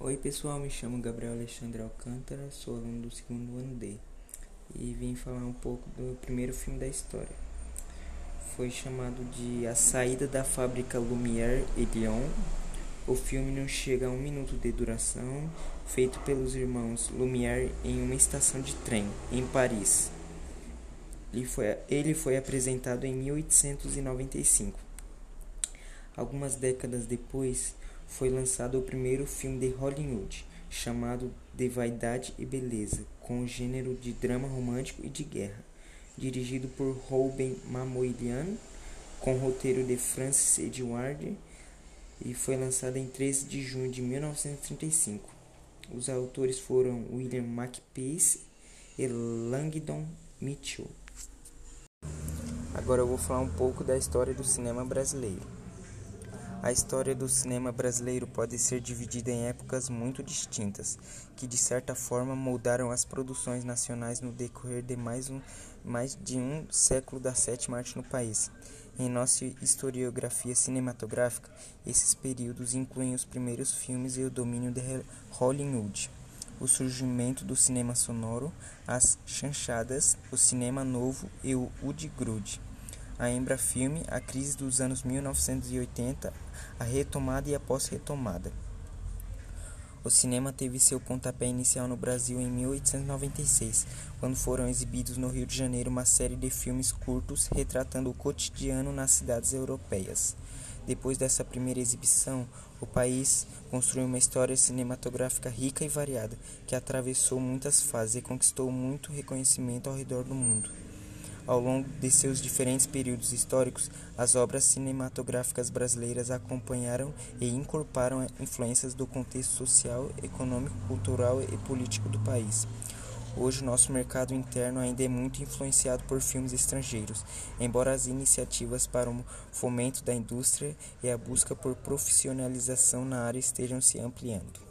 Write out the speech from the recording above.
Oi pessoal, me chamo Gabriel Alexandre Alcântara, sou aluno do segundo ano D e vim falar um pouco do primeiro filme da história. Foi chamado de A Saída da Fábrica Lumière e Lyon. O filme não chega a um minuto de duração, feito pelos irmãos Lumière em uma estação de trem, em Paris. Ele foi, ele foi apresentado em 1895. Algumas décadas depois, foi lançado o primeiro filme de Hollywood, chamado De Vaidade e Beleza, com o gênero de drama romântico e de guerra, dirigido por Ruben Mamoilian, com roteiro de Francis Edward, e foi lançado em 13 de junho de 1935. Os autores foram William Makepeace e Langdon Mitchell. Agora eu vou falar um pouco da história do cinema brasileiro. A história do cinema brasileiro pode ser dividida em épocas muito distintas, que de certa forma moldaram as produções nacionais no decorrer de mais, um, mais de um século da sétima arte no país. Em nossa historiografia cinematográfica, esses períodos incluem os primeiros filmes e o domínio de Hollywood, o surgimento do cinema sonoro, as chanchadas, o cinema novo e o Woodgrud a Embra Filme, a crise dos anos 1980, a retomada e a pós-retomada. O cinema teve seu pontapé inicial no Brasil em 1896, quando foram exibidos no Rio de Janeiro uma série de filmes curtos retratando o cotidiano nas cidades europeias. Depois dessa primeira exibição, o país construiu uma história cinematográfica rica e variada, que atravessou muitas fases e conquistou muito reconhecimento ao redor do mundo. Ao longo de seus diferentes períodos históricos, as obras cinematográficas brasileiras acompanharam e incorporaram influências do contexto social, econômico, cultural e político do país. Hoje, nosso mercado interno ainda é muito influenciado por filmes estrangeiros, embora as iniciativas para o fomento da indústria e a busca por profissionalização na área estejam se ampliando.